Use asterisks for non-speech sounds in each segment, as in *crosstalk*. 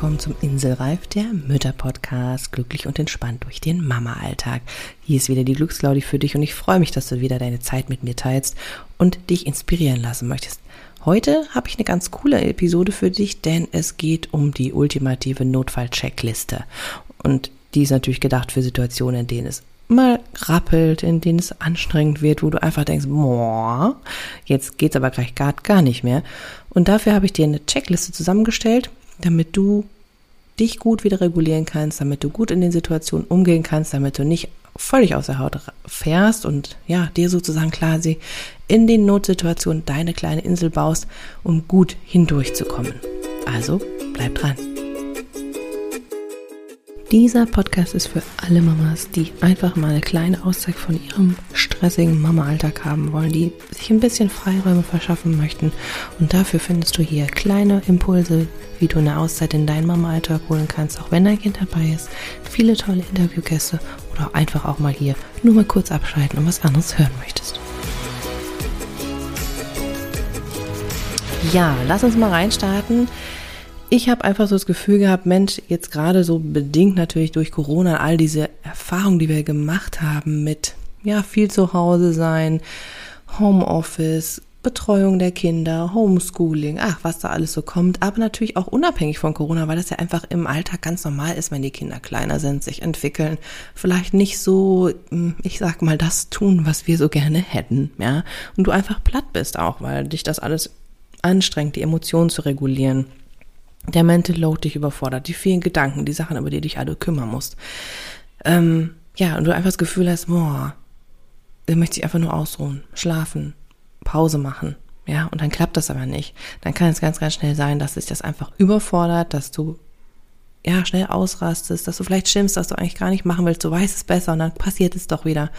Willkommen zum Inselreif, der Mütter-Podcast. Glücklich und entspannt durch den Mama-Alltag. Hier ist wieder die Glücksclaudi für dich und ich freue mich, dass du wieder deine Zeit mit mir teilst und dich inspirieren lassen möchtest. Heute habe ich eine ganz coole Episode für dich, denn es geht um die ultimative Notfall-Checkliste. Und die ist natürlich gedacht für Situationen, in denen es mal rappelt, in denen es anstrengend wird, wo du einfach denkst, boah, jetzt geht's aber gleich gar, gar nicht mehr. Und dafür habe ich dir eine Checkliste zusammengestellt, damit du dich gut wieder regulieren kannst, damit du gut in den Situationen umgehen kannst, damit du nicht völlig aus der Haut fährst und ja, dir sozusagen quasi in den Notsituationen deine kleine Insel baust, um gut hindurchzukommen. Also bleib dran. Dieser Podcast ist für alle Mamas, die einfach mal eine kleine Auszeit von ihrem stressigen Mama-Alltag haben wollen, die sich ein bisschen Freiräume verschaffen möchten. Und dafür findest du hier kleine Impulse, wie du eine Auszeit in deinen Mama-Alltag holen kannst, auch wenn dein Kind dabei ist. Viele tolle Interviewgäste oder einfach auch mal hier nur mal kurz abschalten und was anderes hören möchtest. Ja, lass uns mal reinstarten ich habe einfach so das Gefühl gehabt, Mensch, jetzt gerade so bedingt natürlich durch Corona, all diese Erfahrungen, die wir gemacht haben mit, ja, viel zu Hause sein, Homeoffice, Betreuung der Kinder, Homeschooling, ach, was da alles so kommt, aber natürlich auch unabhängig von Corona, weil das ja einfach im Alltag ganz normal ist, wenn die Kinder kleiner sind, sich entwickeln, vielleicht nicht so, hm, ich sag mal, das tun, was wir so gerne hätten, ja, und du einfach platt bist auch, weil dich das alles anstrengt, die Emotionen zu regulieren. Der Mental Load dich überfordert, die vielen Gedanken, die Sachen, über die dich alle kümmern musst. Ähm, ja, und du einfach das Gefühl hast, boah, da möchte ich einfach nur ausruhen, schlafen, Pause machen. Ja, und dann klappt das aber nicht. Dann kann es ganz, ganz schnell sein, dass sich das einfach überfordert, dass du ja schnell ausrastest, dass du vielleicht schimpfst, dass du eigentlich gar nicht machen willst, du weißt es besser und dann passiert es doch wieder.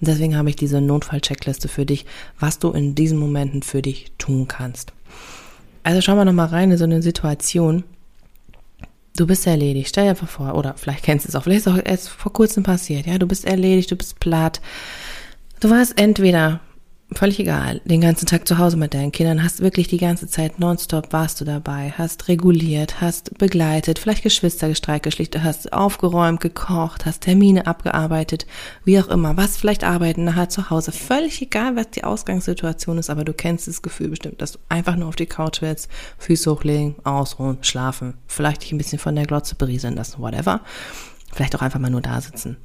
Und deswegen habe ich diese Notfall-Checkliste für dich, was du in diesen Momenten für dich tun kannst. Also schauen wir nochmal rein in so eine Situation. Du bist erledigt. Stell dir einfach vor, oder vielleicht kennst du es auch, vielleicht ist es auch erst vor kurzem passiert. Ja, du bist erledigt, du bist platt. Du warst entweder völlig egal, den ganzen Tag zu Hause mit deinen Kindern, hast wirklich die ganze Zeit nonstop warst du dabei, hast reguliert, hast begleitet, vielleicht Geschwistergestreik geschlichtet, hast aufgeräumt, gekocht, hast Termine abgearbeitet, wie auch immer, was vielleicht arbeiten nachher zu Hause, völlig egal, was die Ausgangssituation ist, aber du kennst das Gefühl bestimmt, dass du einfach nur auf die Couch willst, Füße hochlegen, ausruhen, schlafen, vielleicht dich ein bisschen von der Glotze berieseln lassen, whatever, vielleicht auch einfach mal nur da sitzen.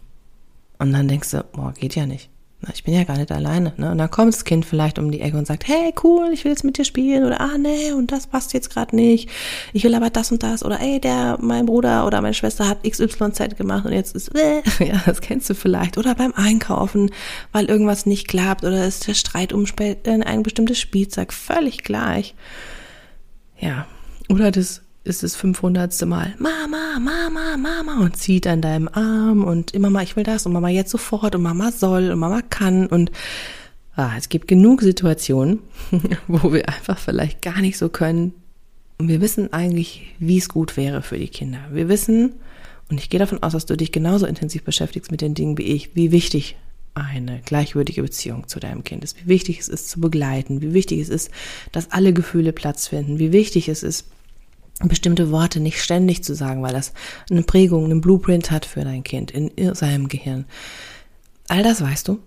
Und dann denkst du, boah, geht ja nicht ich bin ja gar nicht alleine. Ne? Und dann kommt das Kind vielleicht um die Ecke und sagt, hey, cool, ich will jetzt mit dir spielen. Oder, ah, nee, und das passt jetzt gerade nicht. Ich will aber das und das. Oder, ey, der, mein Bruder oder meine Schwester hat XYZ gemacht und jetzt ist, äh, *laughs* ja, das kennst du vielleicht. Oder beim Einkaufen, weil irgendwas nicht klappt. Oder ist der Streit um ein bestimmtes Spielzeug. Völlig gleich. Ja. Oder das ist das 500. Mal Mama, Mama, Mama und zieht an deinem Arm und Mama, ich will das und Mama jetzt sofort und Mama soll und Mama kann und ah, es gibt genug Situationen, *laughs* wo wir einfach vielleicht gar nicht so können und wir wissen eigentlich, wie es gut wäre für die Kinder. Wir wissen und ich gehe davon aus, dass du dich genauso intensiv beschäftigst mit den Dingen wie ich, wie wichtig eine gleichwürdige Beziehung zu deinem Kind ist, wie wichtig es ist zu begleiten, wie wichtig es ist, dass alle Gefühle Platz finden, wie wichtig es ist, bestimmte Worte nicht ständig zu sagen, weil das eine Prägung, einen Blueprint hat für dein Kind in seinem Gehirn. All das weißt du.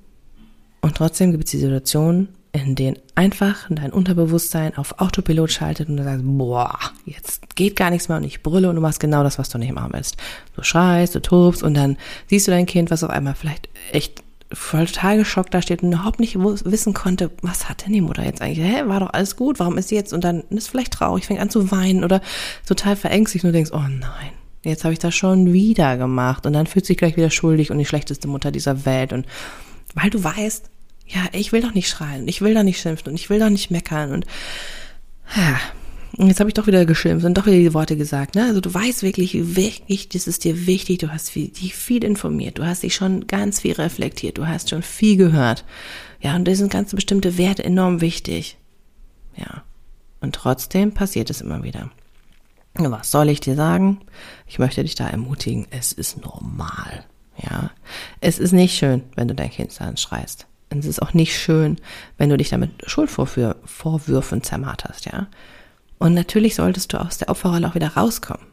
Und trotzdem gibt es die Situationen, in denen einfach dein Unterbewusstsein auf Autopilot schaltet und du sagst, boah, jetzt geht gar nichts mehr und ich brülle und du machst genau das, was du nicht machen willst. Du schreist, du tobst und dann siehst du dein Kind, was auf einmal vielleicht echt total geschockt da steht und überhaupt nicht wissen konnte, was hat denn die Mutter jetzt eigentlich? Hä, war doch alles gut, warum ist sie jetzt? Und dann ist vielleicht traurig, fängt an zu weinen oder total verängstigt und du denkst, oh nein, jetzt habe ich das schon wieder gemacht. Und dann fühlt sich gleich wieder schuldig und die schlechteste Mutter dieser Welt. Und weil du weißt, ja, ich will doch nicht schreien, ich will doch nicht schimpfen und ich will doch nicht meckern und ja, und jetzt habe ich doch wieder geschimpft und doch wieder die Worte gesagt. Ne? Also du weißt wirklich, wirklich, das ist dir wichtig, du hast viel, dich viel informiert, du hast dich schon ganz viel reflektiert, du hast schon viel gehört. Ja, und da sind ganz bestimmte Werte enorm wichtig. Ja. Und trotzdem passiert es immer wieder. Was soll ich dir sagen? Ich möchte dich da ermutigen, es ist normal. Ja. Es ist nicht schön, wenn du dein Kind anschreist. Und es ist auch nicht schön, wenn du dich damit Schuldvorwürfen zermarterst, ja. Und natürlich solltest du aus der Opferrolle auch wieder rauskommen.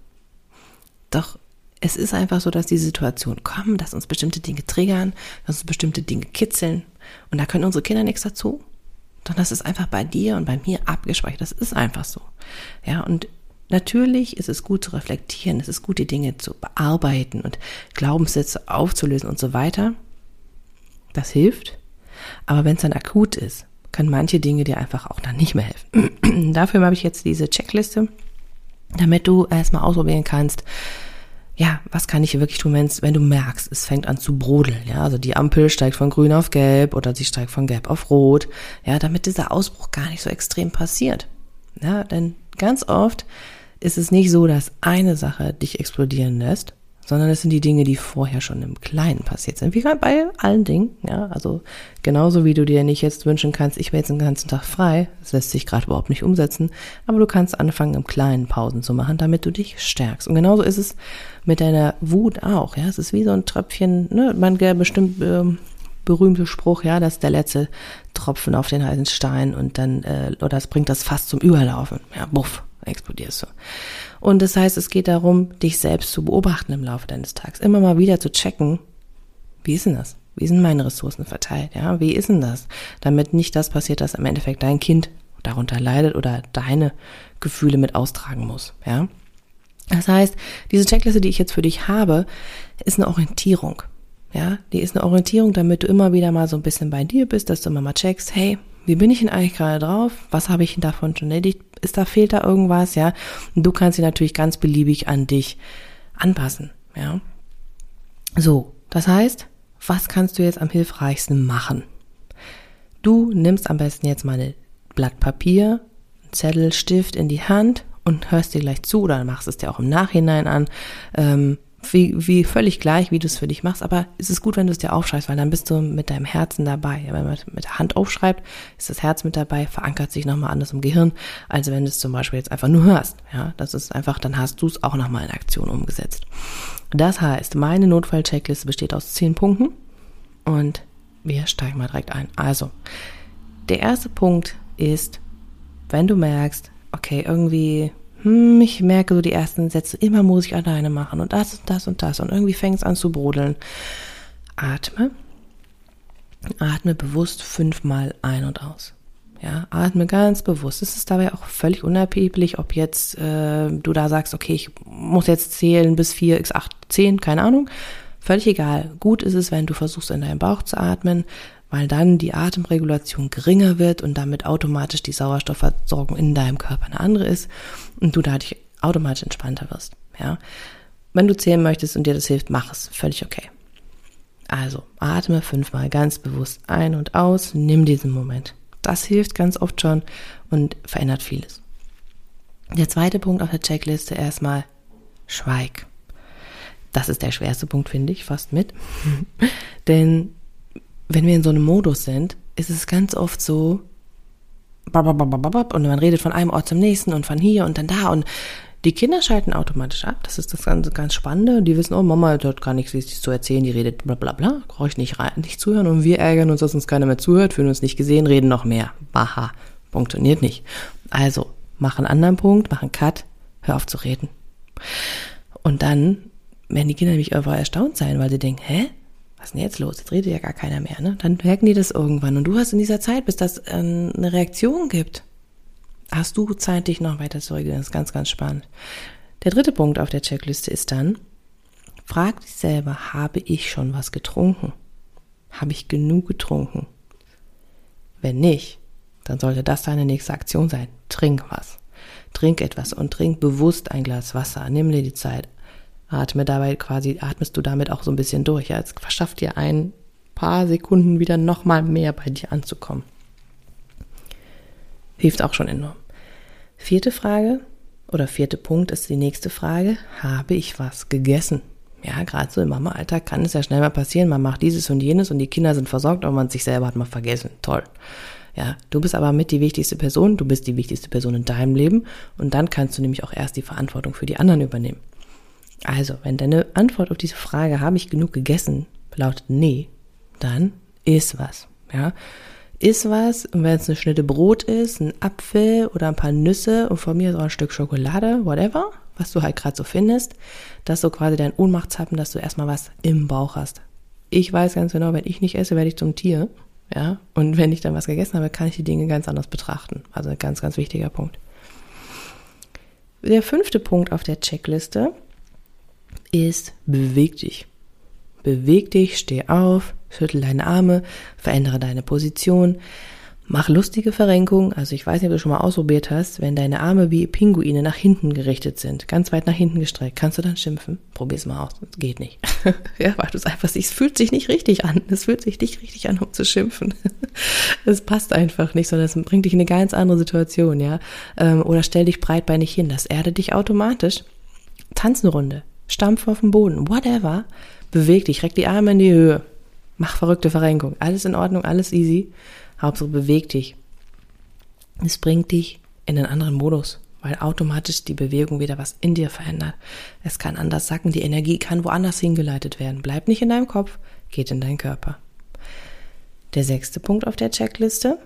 Doch es ist einfach so, dass die Situation kommen, dass uns bestimmte Dinge triggern, dass uns bestimmte Dinge kitzeln. Und da können unsere Kinder nichts dazu. Doch das ist einfach bei dir und bei mir abgespeichert. Das ist einfach so. Ja, und natürlich ist es gut zu reflektieren. Es ist gut, die Dinge zu bearbeiten und Glaubenssätze aufzulösen und so weiter. Das hilft. Aber wenn es dann akut ist, können manche Dinge dir einfach auch dann nicht mehr helfen. *clears throat* Dafür habe ich jetzt diese Checkliste, damit du erstmal ausprobieren kannst, ja, was kann ich hier wirklich tun, wenn du merkst, es fängt an zu brodeln, ja, also die Ampel steigt von grün auf gelb oder sie steigt von gelb auf rot, ja, damit dieser Ausbruch gar nicht so extrem passiert. Ja, denn ganz oft ist es nicht so, dass eine Sache dich explodieren lässt, sondern es sind die Dinge, die vorher schon im Kleinen passiert sind. Wie bei allen Dingen, ja, also genauso wie du dir nicht jetzt wünschen kannst, ich wäre jetzt den ganzen Tag frei, das lässt sich gerade überhaupt nicht umsetzen, aber du kannst anfangen, im Kleinen Pausen zu machen, damit du dich stärkst. Und genauso ist es mit deiner Wut auch, ja, es ist wie so ein Tröpfchen, ne, man bestimmt äh, berühmte Spruch, ja, das ist der letzte Tropfen auf den heißen Stein und dann, äh, oder es bringt das fast zum Überlaufen, ja, buff, explodierst du. Und das heißt, es geht darum, dich selbst zu beobachten im Laufe deines Tages. Immer mal wieder zu checken, wie ist denn das? Wie sind meine Ressourcen verteilt? Ja, wie ist denn das? Damit nicht das passiert, dass im Endeffekt dein Kind darunter leidet oder deine Gefühle mit austragen muss. Ja. Das heißt, diese Checkliste, die ich jetzt für dich habe, ist eine Orientierung. Ja, die ist eine Orientierung, damit du immer wieder mal so ein bisschen bei dir bist, dass du immer mal checkst, hey, wie bin ich denn eigentlich gerade drauf? Was habe ich denn davon schon erledigt? Ist da, fehlt da irgendwas? Ja. Und du kannst sie natürlich ganz beliebig an dich anpassen. Ja. So. Das heißt, was kannst du jetzt am hilfreichsten machen? Du nimmst am besten jetzt mal ein Blatt Papier, Zettel, Stift in die Hand und hörst dir gleich zu oder machst es dir auch im Nachhinein an. Ähm, wie, wie völlig gleich, wie du es für dich machst, aber es ist gut, wenn du es dir aufschreibst, weil dann bist du mit deinem Herzen dabei. Wenn man mit der Hand aufschreibt, ist das Herz mit dabei, verankert sich nochmal anders im Gehirn, als wenn du es zum Beispiel jetzt einfach nur hörst. Ja, das ist einfach, dann hast du es auch nochmal in Aktion umgesetzt. Das heißt, meine Notfall-Checkliste besteht aus zehn Punkten und wir steigen mal direkt ein. Also, der erste Punkt ist, wenn du merkst, okay, irgendwie hm, ich merke so die ersten Sätze, immer muss ich alleine machen und das und das und das und irgendwie fängt es an zu brodeln. Atme. Atme bewusst fünfmal ein und aus. Ja, atme ganz bewusst. Es ist dabei auch völlig unerheblich, ob jetzt äh, du da sagst, okay, ich muss jetzt zählen bis vier, x acht, zehn, keine Ahnung. Völlig egal. Gut ist es, wenn du versuchst, in deinen Bauch zu atmen, weil dann die Atemregulation geringer wird und damit automatisch die Sauerstoffversorgung in deinem Körper eine andere ist und du dadurch automatisch entspannter wirst. Ja, wenn du zählen möchtest und dir das hilft, mach es, völlig okay. Also atme fünfmal ganz bewusst ein und aus, nimm diesen Moment. Das hilft ganz oft schon und verändert vieles. Der zweite Punkt auf der Checkliste erstmal Schweig. Das ist der schwerste Punkt, finde ich, fast mit. *laughs* Denn wenn wir in so einem Modus sind, ist es ganz oft so, und man redet von einem Ort zum nächsten und von hier und dann da und die Kinder schalten automatisch ab. Das ist das ganz, ganz Spannende. Die wissen, oh, Mama hat gar nichts zu erzählen, die redet bla bla bla. Brauche ich nicht, nicht zuhören. Und wir ärgern uns, dass uns keiner mehr zuhört, fühlen uns nicht gesehen, reden noch mehr. Baha. Funktioniert nicht. Also, mach einen anderen Punkt, mach einen Cut, hör auf zu reden. Und dann werden die Kinder nämlich einfach erstaunt sein, weil sie denken, hä? Was ist denn jetzt los? Jetzt redet ja gar keiner mehr, ne? Dann merken die das irgendwann. Und du hast in dieser Zeit, bis das äh, eine Reaktion gibt, hast du Zeit, dich noch weiter zu regeln. Das ist ganz, ganz spannend. Der dritte Punkt auf der Checkliste ist dann, frag dich selber, habe ich schon was getrunken? Habe ich genug getrunken? Wenn nicht, dann sollte das deine nächste Aktion sein. Trink was. Trink etwas und trink bewusst ein Glas Wasser. Nimm dir die Zeit. Atme dabei quasi, atmest du damit auch so ein bisschen durch. Ja, es verschafft dir ein paar Sekunden wieder nochmal mehr bei dir anzukommen. Hilft auch schon enorm. Vierte Frage oder vierte Punkt ist die nächste Frage. Habe ich was gegessen? Ja, gerade so im Mama-Alltag kann es ja schnell mal passieren. Man macht dieses und jenes und die Kinder sind versorgt, aber man sich selber hat mal vergessen. Toll. Ja, du bist aber mit die wichtigste Person, du bist die wichtigste Person in deinem Leben und dann kannst du nämlich auch erst die Verantwortung für die anderen übernehmen. Also, wenn deine Antwort auf diese Frage, habe ich genug gegessen, lautet nee, dann ist was. Ja, Iss was und wenn es eine Schnitte Brot ist, ein Apfel oder ein paar Nüsse und von mir so ein Stück Schokolade, whatever, was du halt gerade so findest, das ist so quasi dein Ohnmachtshappen, dass du erstmal was im Bauch hast. Ich weiß ganz genau, wenn ich nicht esse, werde ich zum Tier. Ja, und wenn ich dann was gegessen habe, kann ich die Dinge ganz anders betrachten. Also ein ganz, ganz wichtiger Punkt. Der fünfte Punkt auf der Checkliste ist beweg dich. Beweg dich, steh auf, schüttel deine Arme, verändere deine Position, mach lustige Verrenkungen. Also ich weiß nicht, ob du schon mal ausprobiert hast, wenn deine Arme wie Pinguine nach hinten gerichtet sind, ganz weit nach hinten gestreckt, kannst du dann schimpfen? Probier's mal aus. Das geht nicht. *laughs* ja, weil du es einfach siehst, es fühlt sich nicht richtig an. Es fühlt sich nicht richtig an, um zu schimpfen. *laughs* Es passt einfach nicht, sondern es bringt dich in eine ganz andere Situation, ja. Ähm, oder stell dich breitbeinig hin, das erdet dich automatisch. Tanz eine Runde, stampf auf den Boden, whatever. Beweg dich, reck die Arme in die Höhe. Mach verrückte Verrenkung. Alles in Ordnung, alles easy. Hauptsache beweg dich. Es bringt dich in einen anderen Modus, weil automatisch die Bewegung wieder was in dir verändert. Es kann anders sacken, die Energie kann woanders hingeleitet werden. Bleib nicht in deinem Kopf, geht in deinen Körper. Der sechste Punkt auf der Checkliste.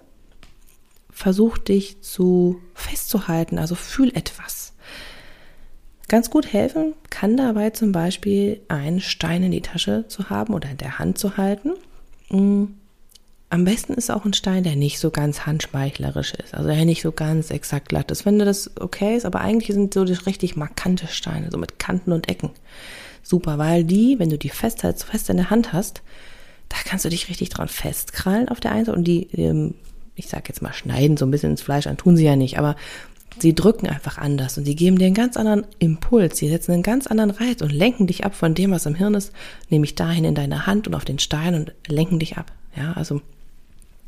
Versuch dich zu festzuhalten, also fühl etwas. Ganz gut helfen kann dabei zum Beispiel einen Stein in die Tasche zu haben oder in der Hand zu halten. Mm. Am besten ist auch ein Stein, der nicht so ganz handschmeichlerisch ist, also der nicht so ganz exakt glatt ist. Wenn das okay ist, aber eigentlich sind so die richtig markante Steine, so mit Kanten und Ecken. Super, weil die, wenn du die fest, fest in der Hand hast, da kannst du dich richtig dran festkrallen auf der einen Seite und die, ähm, ich sag jetzt mal, schneiden so ein bisschen ins Fleisch an, tun sie ja nicht, aber Sie drücken einfach anders und sie geben dir einen ganz anderen Impuls. Sie setzen einen ganz anderen Reiz und lenken dich ab von dem, was im Hirn ist, nämlich dahin in deine Hand und auf den Stein und lenken dich ab. Ja, also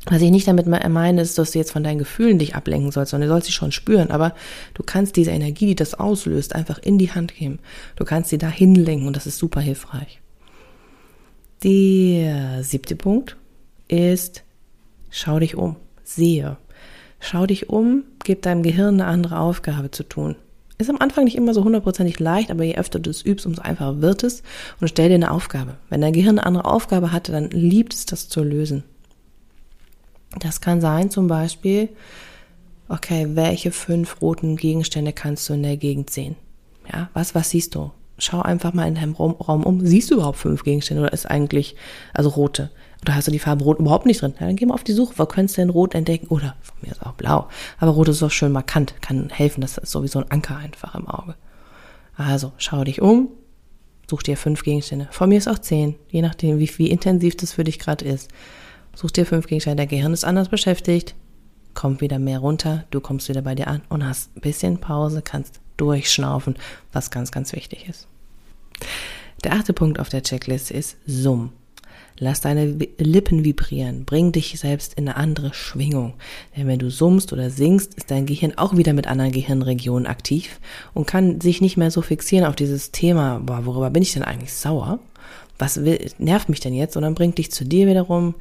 was ich nicht damit meine, ist, dass du jetzt von deinen Gefühlen dich ablenken sollst, sondern du sollst sie schon spüren. Aber du kannst diese Energie, die das auslöst, einfach in die Hand geben. Du kannst sie dahin lenken und das ist super hilfreich. Der siebte Punkt ist, schau dich um, sehe. Schau dich um, gib deinem Gehirn eine andere Aufgabe zu tun. Ist am Anfang nicht immer so hundertprozentig leicht, aber je öfter du es übst, umso einfacher wird es. Und stell dir eine Aufgabe. Wenn dein Gehirn eine andere Aufgabe hatte, dann liebt es das zu lösen. Das kann sein zum Beispiel, okay, welche fünf roten Gegenstände kannst du in der Gegend sehen? Ja, was, was siehst du? Schau einfach mal in deinem Raum, um. Siehst du überhaupt fünf Gegenstände oder ist eigentlich, also rote? Oder hast du die Farbe Rot überhaupt nicht drin? Ja, dann geh mal auf die Suche. Wo könntest du denn Rot entdecken? Oder von mir ist auch Blau. Aber Rot ist auch schön markant, kann helfen. Das ist sowieso ein Anker einfach im Auge. Also schau dich um, such dir fünf Gegenstände. Von mir ist auch zehn, je nachdem, wie, wie intensiv das für dich gerade ist. Such dir fünf Gegenstände. Der Gehirn ist anders beschäftigt, kommt wieder mehr runter, du kommst wieder bei dir an und hast ein bisschen Pause, kannst durchschnaufen, was ganz, ganz wichtig ist. Der achte Punkt auf der Checkliste ist Summ. Lass deine Lippen vibrieren. Bring dich selbst in eine andere Schwingung. Denn wenn du summst oder singst, ist dein Gehirn auch wieder mit anderen Gehirnregionen aktiv und kann sich nicht mehr so fixieren auf dieses Thema, boah, worüber bin ich denn eigentlich sauer? Was will, nervt mich denn jetzt? Und dann bringt dich zu dir wiederum,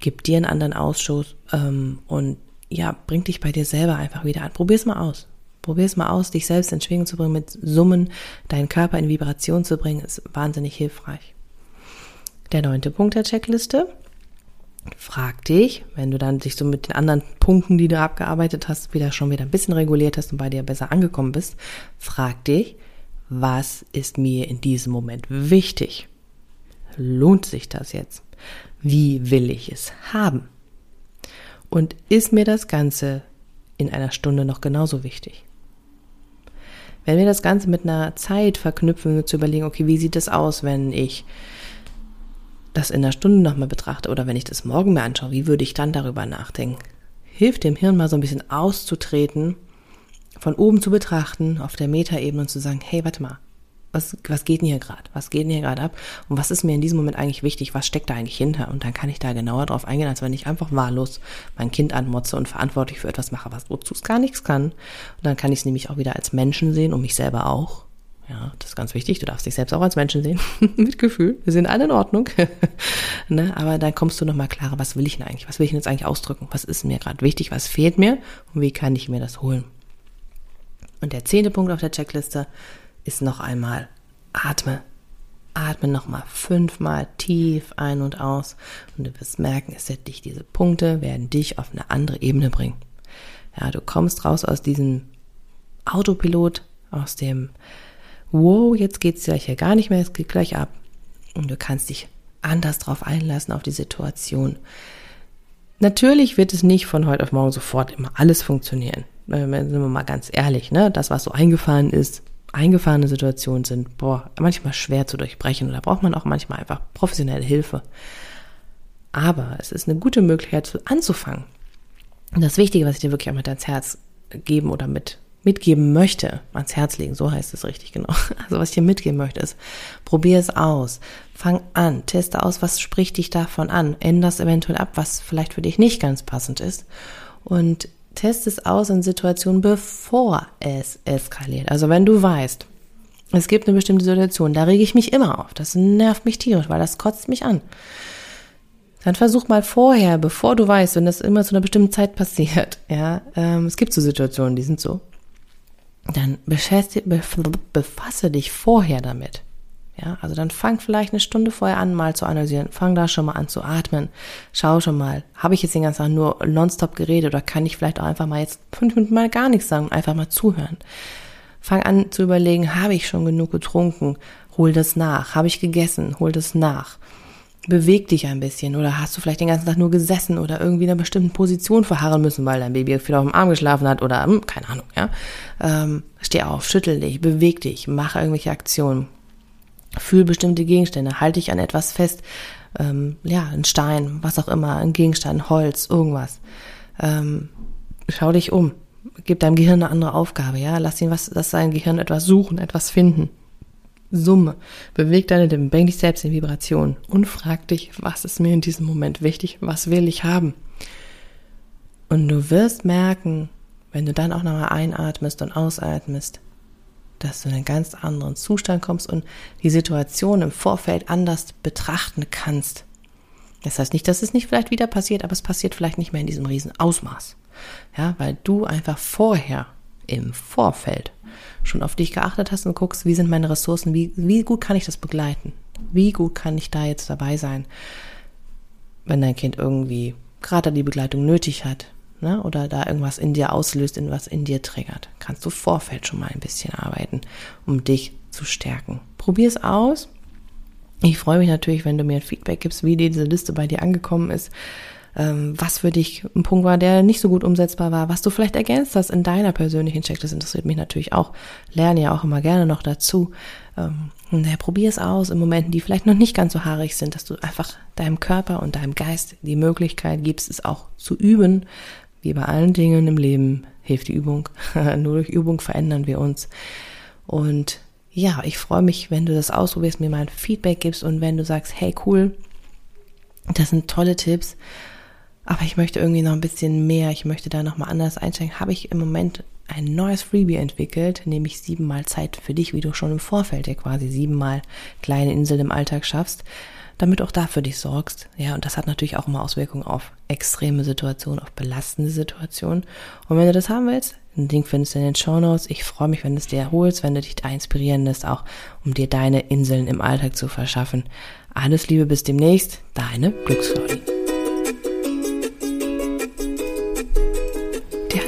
gibt dir einen anderen Ausschuss ähm, und ja, bringt dich bei dir selber einfach wieder an. Probier's mal aus. Probier's mal aus, dich selbst in Schwingung zu bringen, mit Summen deinen Körper in Vibration zu bringen, ist wahnsinnig hilfreich. Der neunte Punkt der Checkliste. Frag dich, wenn du dann dich so mit den anderen Punkten, die du abgearbeitet hast, wieder schon wieder ein bisschen reguliert hast und bei dir besser angekommen bist, frag dich, was ist mir in diesem Moment wichtig? Lohnt sich das jetzt? Wie will ich es haben? Und ist mir das Ganze in einer Stunde noch genauso wichtig? Wenn wir das Ganze mit einer Zeit verknüpfen, zu überlegen, okay, wie sieht es aus, wenn ich das in einer Stunde nochmal betrachte oder wenn ich das morgen mir anschaue, wie würde ich dann darüber nachdenken? Hilft dem Hirn mal so ein bisschen auszutreten, von oben zu betrachten, auf der Metaebene und zu sagen, hey, warte mal, was, was geht denn hier gerade? Was geht denn hier gerade ab? Und was ist mir in diesem Moment eigentlich wichtig? Was steckt da eigentlich hinter? Und dann kann ich da genauer drauf eingehen, als wenn ich einfach wahllos mein Kind anmotze und verantwortlich für etwas mache, was wozu es gar nichts kann. Und dann kann ich es nämlich auch wieder als Menschen sehen und mich selber auch. Ja, das ist ganz wichtig. Du darfst dich selbst auch als Menschen sehen. *laughs* Mit Gefühl. Wir sind alle in Ordnung. *laughs* ne? Aber dann kommst du nochmal klarer, was will ich denn eigentlich? Was will ich denn jetzt eigentlich ausdrücken? Was ist mir gerade wichtig? Was fehlt mir? Und wie kann ich mir das holen? Und der zehnte Punkt auf der Checkliste ist noch einmal atme. Atme nochmal fünfmal tief ein und aus und du wirst merken, es wird dich, diese Punkte werden dich auf eine andere Ebene bringen. Ja, du kommst raus aus diesem Autopilot, aus dem Wow, jetzt geht's ja hier gar nicht mehr, es geht gleich ab. Und du kannst dich anders drauf einlassen, auf die Situation. Natürlich wird es nicht von heute auf morgen sofort immer alles funktionieren. Äh, sind wir mal ganz ehrlich, ne? Das, was so eingefahren ist, eingefahrene Situationen sind, boah, manchmal schwer zu durchbrechen oder braucht man auch manchmal einfach professionelle Hilfe. Aber es ist eine gute Möglichkeit anzufangen. Und das Wichtige, was ich dir wirklich auch mit ans Herz geben oder mit mitgeben möchte, ans Herz legen, so heißt es richtig genau. *laughs* Also was ich dir mitgeben möchte ist, probier es aus, fang an, teste aus, was spricht dich davon an, änder es eventuell ab, was vielleicht für dich nicht ganz passend ist und test es aus in Situationen, bevor es eskaliert. Also wenn du weißt, es gibt eine bestimmte Situation, da rege ich mich immer auf, das nervt mich tierisch, weil das kotzt mich an. Dann versuch mal vorher, bevor du weißt, wenn das immer zu einer bestimmten Zeit passiert, *laughs* ja, ähm, es gibt so Situationen, die sind so, dann befasse dich vorher damit. Ja, also dann fang vielleicht eine Stunde vorher an, mal zu analysieren. Fang da schon mal an zu atmen. Schau schon mal, habe ich jetzt den ganzen Tag nur nonstop geredet oder kann ich vielleicht auch einfach mal jetzt fünf Minuten mal gar nichts sagen und einfach mal zuhören. Fang an zu überlegen, habe ich schon genug getrunken? Hol das nach. Habe ich gegessen? Hol das nach. Beweg dich ein bisschen oder hast du vielleicht den ganzen Tag nur gesessen oder irgendwie in einer bestimmten Position verharren müssen, weil dein Baby viel auf dem Arm geschlafen hat oder hm, keine Ahnung, ja. Ähm, steh auf, schüttel dich, beweg dich, mach irgendwelche Aktionen. Fühl bestimmte Gegenstände, halte dich an etwas fest, ähm, ja, ein Stein, was auch immer, ein Gegenstand, Holz, irgendwas. Ähm, schau dich um, gib deinem Gehirn eine andere Aufgabe, ja, lass ihn was, lass sein Gehirn etwas suchen, etwas finden. Summe. Beweg deine Lippen, bring dich selbst in Vibration und frag dich, was ist mir in diesem Moment wichtig, was will ich haben? Und du wirst merken, wenn du dann auch nochmal einatmest und ausatmest, dass du in einen ganz anderen Zustand kommst und die Situation im Vorfeld anders betrachten kannst. Das heißt nicht, dass es nicht vielleicht wieder passiert, aber es passiert vielleicht nicht mehr in diesem riesen Ausmaß. Ja, weil du einfach vorher im Vorfeld schon auf dich geachtet hast und guckst, wie sind meine Ressourcen, wie, wie gut kann ich das begleiten? Wie gut kann ich da jetzt dabei sein, wenn dein Kind irgendwie gerade die Begleitung nötig hat, ne, oder da irgendwas in dir auslöst, in was in dir triggert, kannst du Vorfeld schon mal ein bisschen arbeiten, um dich zu stärken. Probier es aus. Ich freue mich natürlich, wenn du mir ein Feedback gibst, wie diese Liste bei dir angekommen ist ähm, was für dich ein Punkt war, der nicht so gut umsetzbar war, was du vielleicht ergänzt hast in deiner persönlichen Check. Das interessiert mich natürlich auch. Lerne ja auch immer gerne noch dazu. Ähm, ja, probier es aus in Momenten, die vielleicht noch nicht ganz so haarig sind, dass du einfach deinem Körper und deinem Geist die Möglichkeit gibst, es auch zu üben. Wie bei allen Dingen im Leben hilft die Übung. *laughs* Nur durch Übung verändern wir uns. Und ja, ich freue mich, wenn du das ausprobierst, mir mal ein Feedback gibst und wenn du sagst, hey cool, das sind tolle Tipps aber ich möchte irgendwie noch ein bisschen mehr, ich möchte da nochmal anders einsteigen, habe ich im Moment ein neues Freebie entwickelt, nämlich siebenmal Zeit für dich, wie du schon im Vorfeld ja quasi siebenmal kleine Inseln im Alltag schaffst, damit auch da für dich sorgst. Ja, und das hat natürlich auch immer Auswirkungen auf extreme Situationen, auf belastende Situationen. Und wenn du das haben willst, den Link findest du in den Show Notes. Ich freue mich, wenn du es dir erholst, wenn du dich da inspirieren lässt, auch um dir deine Inseln im Alltag zu verschaffen. Alles Liebe, bis demnächst, deine Glücksflori.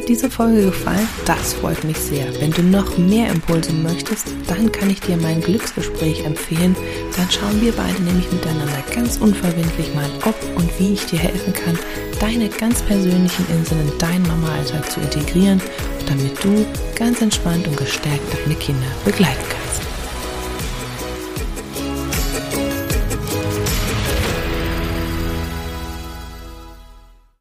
Diese Folge gefallen? Das freut mich sehr. Wenn du noch mehr Impulse möchtest, dann kann ich dir mein Glücksgespräch empfehlen. Dann schauen wir beide nämlich miteinander ganz unverbindlich mal, ob und wie ich dir helfen kann, deine ganz persönlichen Inseln in deinen Mama-Alltag zu integrieren, damit du ganz entspannt und gestärkt deine Kinder begleiten kannst.